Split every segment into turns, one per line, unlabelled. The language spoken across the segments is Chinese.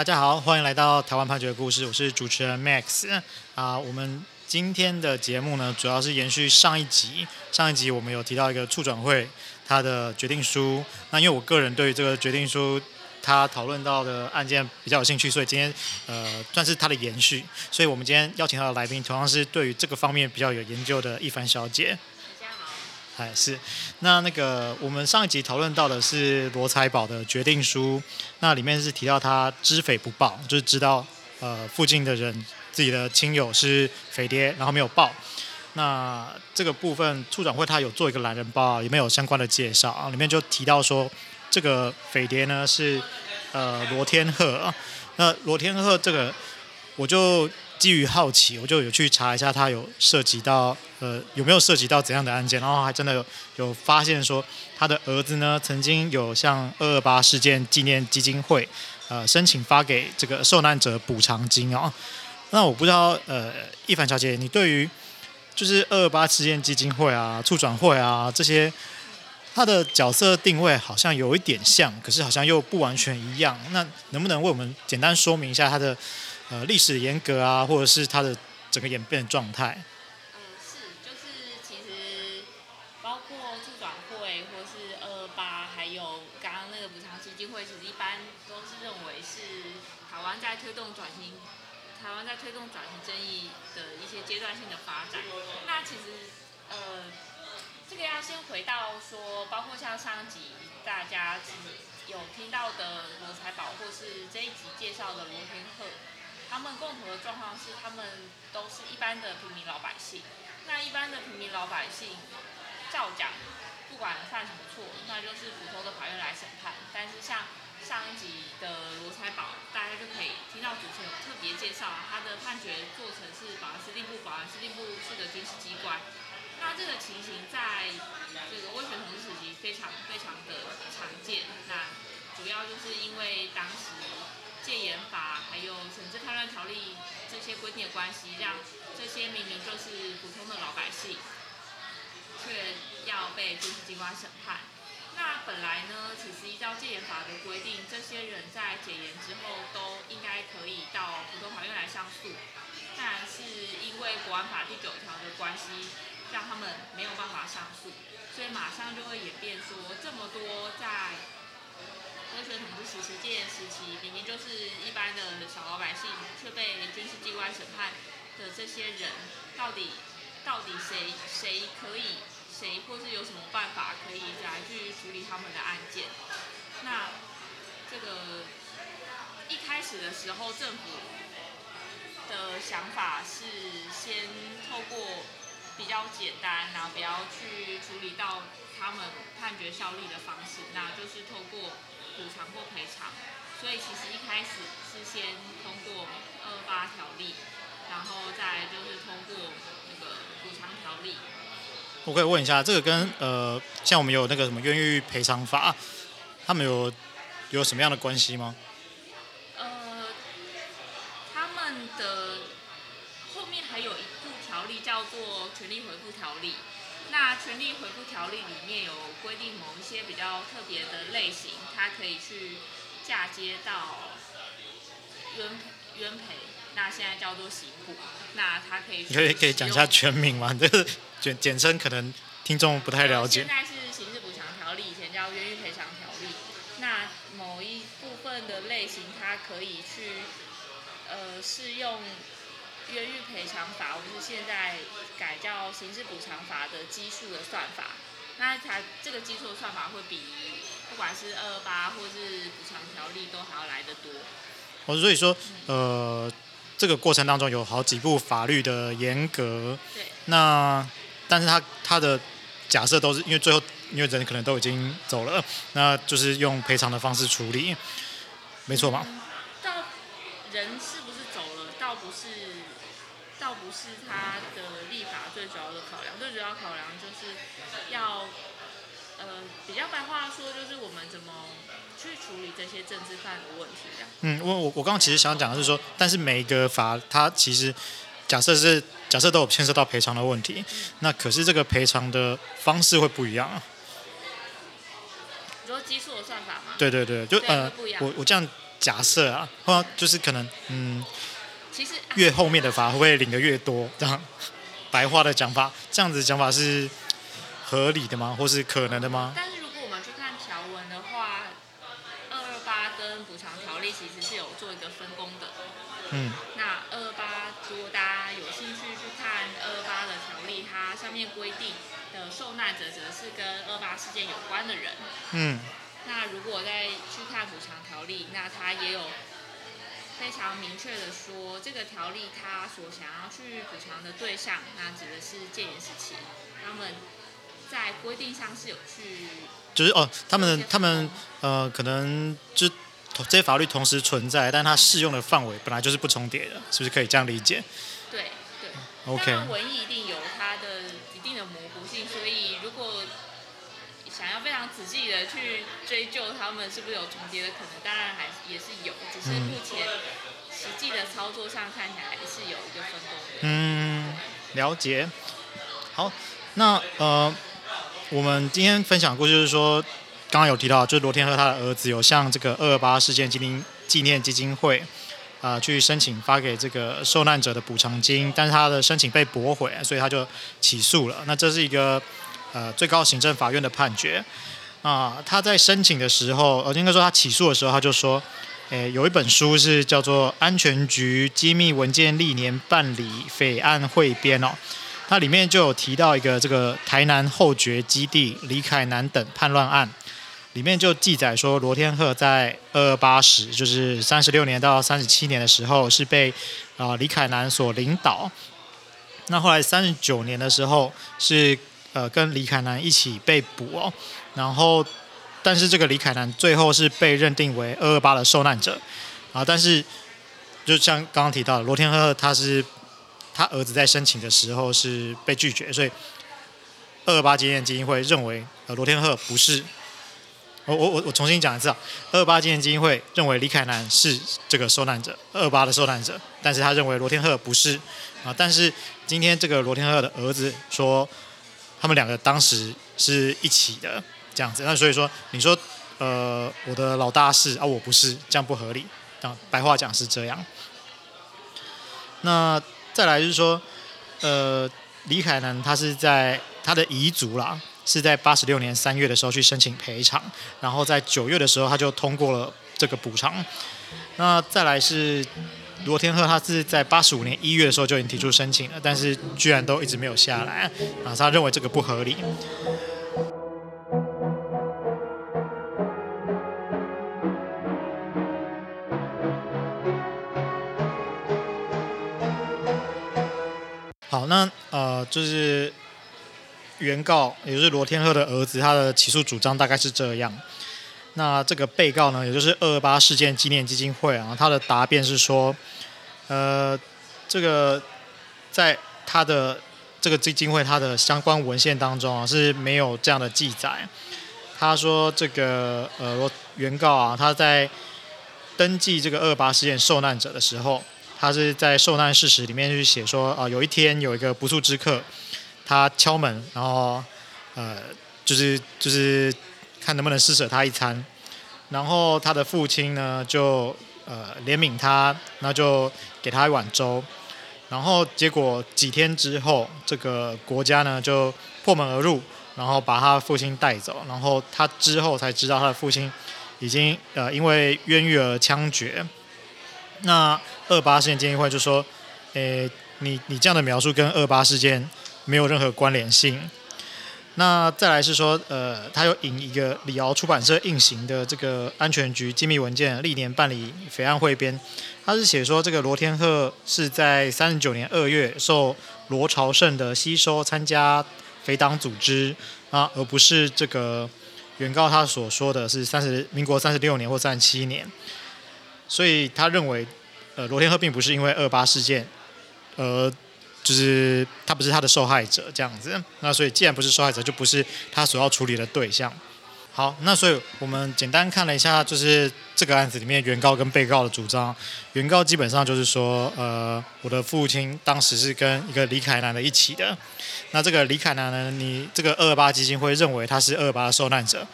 大家好，欢迎来到台湾判决的故事，我是主持人 Max 啊。我们今天的节目呢，主要是延续上一集。上一集我们有提到一个促转会他的决定书，那因为我个人对于这个决定书他讨论到的案件比较有兴趣，所以今天呃算是他的延续。所以我们今天邀请到的来宾，同样是对于这个方面比较有研究的一凡小姐。哎，是，那那个我们上一集讨论到的是罗财宝的决定书，那里面是提到他知匪不报，就是知道呃附近的人自己的亲友是匪谍，然后没有报。那这个部分处长会他有做一个懒人包，里面有相关的介绍啊，里面就提到说这个匪谍呢是呃罗天鹤，那罗天鹤这个我就。基于好奇，我就有去查一下，他有涉及到呃有没有涉及到怎样的案件，然后还真的有有发现说他的儿子呢曾经有向二二八事件纪念基金会呃申请发给这个受难者补偿金哦。那我不知道呃一凡小姐，你对于就是二二八事件基金会啊、促转会啊这些，他的角色定位好像有一点像，可是好像又不完全一样。那能不能为我们简单说明一下他的？呃，历史沿革啊，或者是它的整个演变状态。
嗯，是，就是其实包括促转会，或是二二八，还有刚刚那个补偿基金会，其实一般都是认为是台湾在推动转型，台湾在推动转型正义的一些阶段性的发展。那其实呃，这个要先回到说，包括像上集大家有听到的罗财宝，或是这一集介绍的罗天鹤。他们共同的状况是，他们都是一般的平民老百姓。那一般的平民老百姓，照讲，不管犯什么错，那就是普通的法院来审判。但是像上一集的罗财宝，大家就可以听到主持人特别介绍，他的判决做成是保安司令部，保安司令部是个军事机关。那这个情形在这个威权统治时期非常非常的常见。那主要就是因为当时。戒严法还有惩治叛乱条例这些规定的关系，让这些明明就是普通的老百姓，却要被军事机关审判。那本来呢，其实依照戒严法的规定，这些人在解严之后都应该可以到普通法院来上诉，但是因为国安法第九条的关系，让他们没有办法上诉，所以马上就会演变说这么多在。威权统治时期、戒严时期，明明就是一般的小老百姓，却被军事机关审判的这些人，到底到底谁谁可以，谁或是有什么办法可以来去处理他们的案件？那这个一开始的时候，政府的想法是先透过比较简单，然后不要去处理到他们判决效力的方式，那就是透过。补偿或赔偿，所以其实一开始是先通过二二八条例，然后再就是通过那个补偿条例。
我可以问一下，这个跟呃，像我们有那个什么冤狱赔偿法，他们有有什么样的关系吗？
呃，他们的后面还有一部条例叫做权利回复条例。那权利回复条例里面有规定某一些比较特别的类型，它可以去嫁接到冤冤赔，那现在叫做刑补。那它可以可以
可以讲一下全名吗？这个简简称可能听众不太了解。
现在是刑事补偿条例，以前叫冤狱赔偿条例。那某一部分的类型，它可以去呃适用。冤狱赔偿法，我们是现在改叫刑事补偿法的基数的算法，那它这个基数的算法会比不管是二二八或是补偿条例都还要来得多。
哦，所以说，呃，这个过程当中有好几部法律的严格。
对。那，
但是他他的假设都是因为最后因为人可能都已经走了，那就是用赔偿的方式处理，没错吧？
嗯，到人是不是走了？倒不是。倒不是他的立法最主要的考量，最主要考量就是要，呃，比较白话说，就是我们怎么去处理这些政治犯的问题这样。
嗯，我我我刚刚其实想讲的是说，但是每一个法它其实假设是假设都有牵涉到赔偿的问题，嗯，那可是这个赔偿的方式会不一样啊。
你说基数的算法吗？
对对对，就呃，我我这样假设啊，或就是可能嗯，
其实
越后面的法会不会领的越多？这样白话的讲法，这样子讲法是合理的吗？或是可能的吗？
但是如果我们去看条文的话，二二八跟补偿条例其实是有做一个分工的。
嗯。
那二二八，如果大家有兴趣去看二二八的条例，它上面规定的受难者则是跟二八事件有关的人。
嗯。
那如果再去看补偿条例，那它也有非常明确的说，这个条例它所想要去补偿的对象，那指的是戒严时期，他们在规定上是有去，
就是哦，他们他们呃，可能就这些法律同时存在，但它适用的范围本来就是不重叠的，是不是可以这样理解？
对对
，OK。
文艺一定有仔细的去追究他们是不是有重叠的可能，当然还也是有，只是目前实际的操作上看起来还是有一个分工。
嗯，了解。好，那呃，我们今天分享过，就是说，刚刚有提到，就是罗天和他的儿子有向这个二二八事件纪念纪念基金会啊、去申请发给这个受难者的补偿金，但是他的申请被驳回，所以他就起诉了。那这是一个。呃，最高行政法院的判决啊、他在申请的时候，呃，应该说他起诉的时候，他就说，诶，有一本书是叫做《安全局机密文件历年办理匪案汇编》哦，它里面就有提到一个这个台南后觉基地李凯南等叛乱案，里面就记载说，罗天鹤在二二八时，就是三十六年到三十七年的时候，是被啊、李凯南所领导，那后来三十九年的时候是。呃，跟李凯南一起被捕哦，然后，但是这个李凯南最后是被认定为二二八的受难者。啊，但是就像刚刚提到的，罗天鹤他是他儿子在申请的时候是被拒绝，所以二二八纪念基金会认为呃罗天鹤不是，我我我我重新讲一次啊，二二八纪念基金会认为李凯南是这个受难者，二二八的受难者，但是他认为罗天鹤不是。啊，但是今天这个罗天鹤的儿子说。他们两个当时是一起的。这样子，那所以说你说，呃，我的老大是啊，我不是，这样不合理。啊，白话讲是这样。那再来就是说，呃，李凯南他是在他的遗族啦，是在八十六年三月的时候去申请赔偿，然后在九月的时候他就通过了这个补偿。那再来是。罗天鹤他是在八十五年一月的时候就已经提出申请了，但是居然都一直没有下来啊！他认为这个不合理。就是原告，也就是罗天鹤的儿子，他的起诉主张大概是这样。那这个被告呢，也就是二二八事件纪念基金会啊，他的答辩是说，呃，这个在他的这个基金会他的相关文献当中啊是没有这样的记载。他说这个呃原告啊，他在登记这个二二八事件受难者的时候，他是在受难事实里面去写说啊，有一天有一个不速之客，他敲门，然后呃就是就是。看能不能施舍他一餐，然后他的父亲呢就呃怜悯他，那就给他一碗粥，然后结果几天之后，这个国家呢就破门而入，然后把他父亲带走，然后他之后才知道他的父亲已经呃因为冤狱而枪决。那二八事件基金会就说，诶，你你这样的描述跟二八事件没有任何关联性。那再来是说，呃，他有引一个李敖出版社印行的这个安全局机密文件历年办理匪案汇编，他是写说这个罗天鹤是在三十九年二月受罗朝胜的吸收参加匪党组织啊，而不是这个原告他所说的是三十民国三十六年或三十七年，所以他认为，呃，罗天鹤并不是因为二八事件而。就是他不是他的受害者这样子，那所以既然不是受害者，就不是他所要处理的对象。好，那所以我们简单看了一下，就是这个案子里面原告跟被告的主张。原告基本上就是说，呃，我的父亲当时是跟一个李凯南的一起的。那这个李凯南呢，你这个二八基金会认为他是二八的受难者，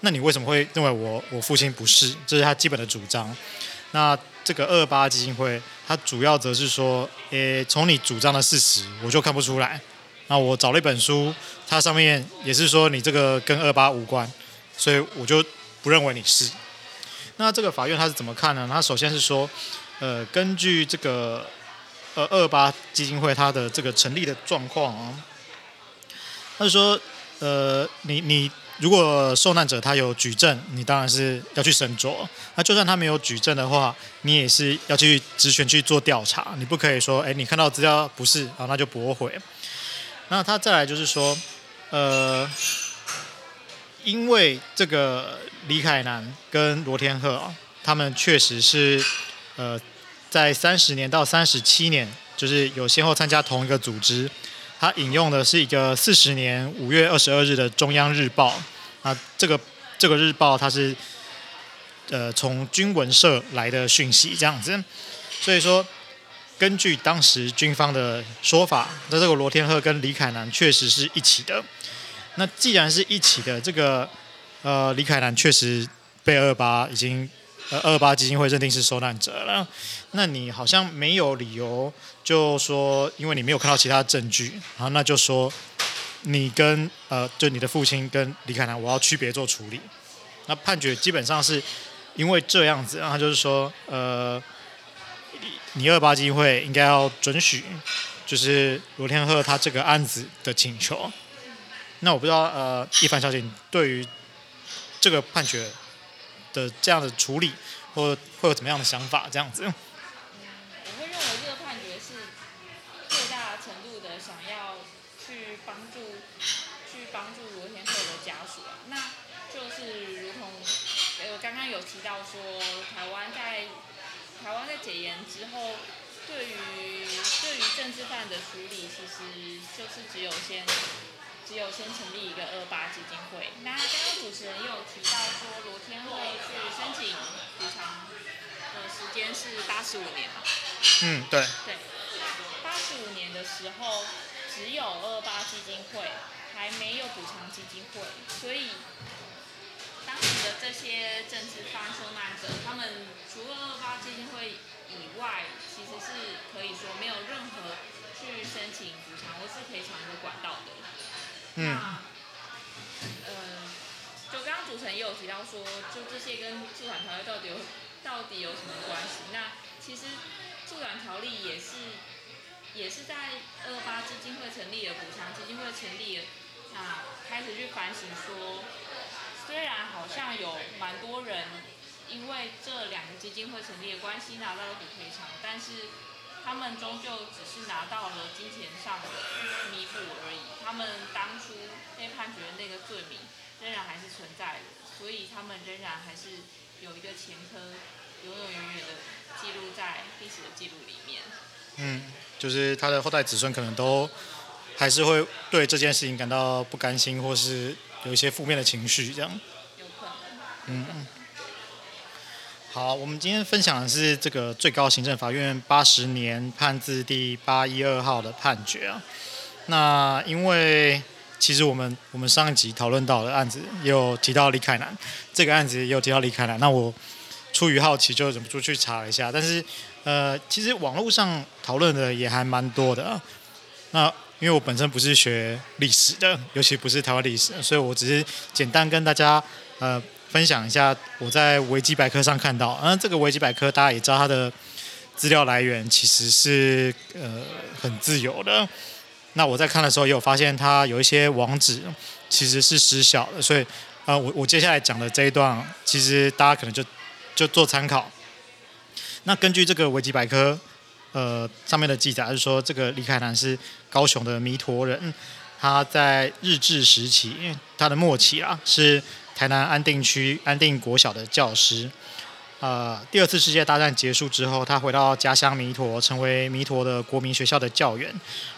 那你为什么会认为我我父亲不是？这是他基本的主张。那这个二八基金会，它主要则是说，诶，从你主张的事实，我就看不出来。那我找了一本书，它上面也是说你这个跟二八无关，所以我就不认为你是。那这个法院他是怎么看呢？他首先是说，呃，根据这个呃二二八基金会它的这个成立的状况啊，他说，呃，你你。如果受难者他有举证，你当然是要去斟酌。那就算他没有举证的话，你也是要去职权去做调查。你不可以说，哎，你看到资料不是啊，那就驳回。那他再来就是说，呃，因为这个李凯南跟罗天鹤啊，他们确实是呃，在三十年到三十七年，就是有先后参加同一个组织。他引用的是一个四十年五月二十二日的中央日报。啊，这个这个日报它是，呃，从军文社来的讯息这样子，所以说根据当时军方的说法，那这个罗天鹤跟李凯南确实是一起的。那既然是一起的，这个呃李凯南确实被二八已经呃二八基金会认定是受难者了，那你好像没有理由就说，因为你没有看到其他证据，然后那就说。你跟呃，就你的父亲跟李凯南，我要区别做处理。那判决基本上是因为这样子，然后就是说，呃，你二八基金会应该要准许，就是罗天鹤他这个案子的请求。那我不知道，呃，一凡小姐，你对于这个判决的这样的处理，或会有怎么样的想法？这样子。
到说，台湾在台湾在解严之后，对于对于政治犯的处理，其实就是只有先只有先成立一个二八基金会。那刚刚主持人也有提到说，罗天会去申请补偿的时间是八十五年嘛？
嗯，对。
对，八十五年的时候，只有二八基金会，还没有补偿基金会，所以。这些政治犯受难者，他们除了二八基金会以外，其实是可以说没有任何去申请补偿或是赔偿的管道的。
嗯。
那，呃，就刚刚主持人也有提到说，就这些跟助产条例到底有到底有什么关系？那其实助产条例也是也是在二八基金会成立了，补偿基金会成立了，那开始去反省说。虽然好像有蛮多人因为这两个基金会成立的关系拿到了补赔偿，但是他们终究只是拿到了金钱上的弥补而已。他们当初被判决的那个罪名仍然还是存在的，所以他们仍然还是有一个前科，永永远远的记录在历史的记录里面。
嗯，就是他的后代子孙可能都还是会对这件事情感到不甘心，或是。有一些负面的情绪，这样。
有可能。
嗯。好，我们今天分享的是这个最高行政法院八十年判字第八一二号的判决啊。那因为其实我们我们上一集讨论到的案子也有提到李凯南，这个案子也有提到李凯南，那我出于好奇就忍不住去查了一下，但是呃，其实网络上讨论的也还蛮多的啊。那因为我本身不是学历史的，尤其不是台湾历史，所以我只是简单跟大家呃分享一下我在维基百科上看到。嗯、这个维基百科大家也知道它的资料来源其实是呃很自由的。那我在看的时候也有发现它有一些网址其实是失效的，所以呃我我接下来讲的这一段其实大家可能就就做参考。那根据这个维基百科。呃，上面的记载是说，这个李凯南是高雄的弥陀人，他在日治时期，他的末期啊，是台南安定区安定国小的教师。呃，第二次世界大战结束之后，他回到家乡弥陀，成为弥陀的国民学校的教员。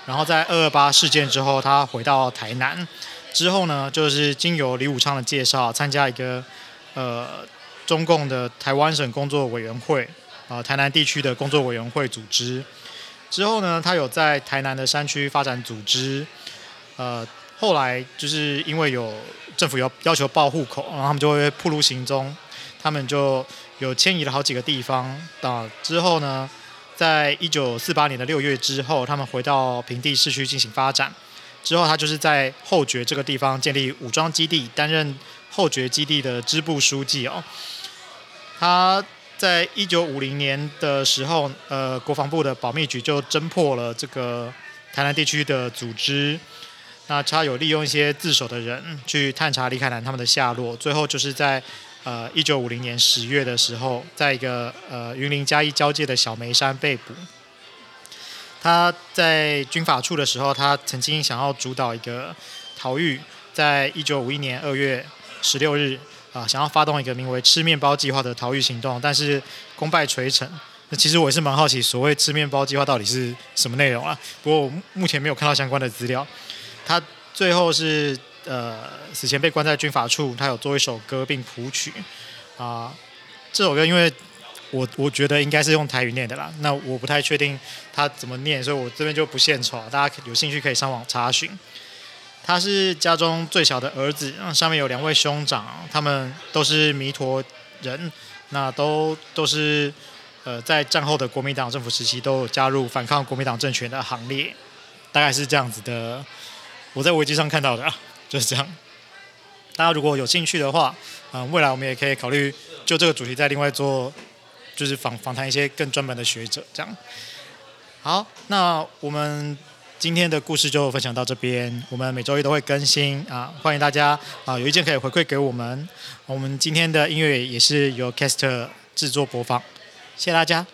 然后在二二八事件之后，他回到台南，之后呢，就是经由李武昌的介绍，参加一个呃中共的台湾省工作委员会。啊，台南地区的工作委员会组织之后呢，他有在台南的山区发展组织。呃，后来就是因为有政府要要求报户口，然后他们就会铺路行踪。他们就有迁移了好几个地方。到之后呢，在一九四八年的六月之后，他们回到平地市区进行发展。之后，他就是在后觉这个地方建立武装基地，担任后觉基地的支部书记哦。他在一九五零年的时候，呃，国防部的保密局就侦破了这个台南地区的组织。那他有利用一些自首的人去探查李凯南他们的下落，最后就是在呃一九五零年十月的时候，在一个呃云林嘉义交界的小梅山被捕。他在军法处的时候，他曾经想要主导一个逃狱，在一九五一年二月十六日啊、想要发动一个名为“吃面包计划”的逃狱行动，但是功败垂成。那其实我也是蛮好奇，所谓“吃面包计划”到底是什么内容啊？不过我目前没有看到相关的资料。他最后是呃死前被关在军法处，他有做一首歌并谱曲啊、这首歌因为。我我觉得应该是用台语念的啦，那我不太确定他怎么念，所以我这边就不献丑，大家有兴趣可以上网查询。他是家中最小的儿子，上面有两位兄长，他们都是弥陀人，那都都是呃在战后的国民党政府时期都有加入反抗国民党政权的行列，大概是这样子的。我在维基上看到的，就是这样。大家如果有兴趣的话，嗯、未来我们也可以考虑就这个主题再另外做。就是访访谈一些更专门的学者，这样。好，那我们今天的故事就分享到这边。我们每周一都会更新啊，欢迎大家啊，有意见可以回馈给我们。我们今天的音乐也是由 Kaster 制作播放，谢谢大家。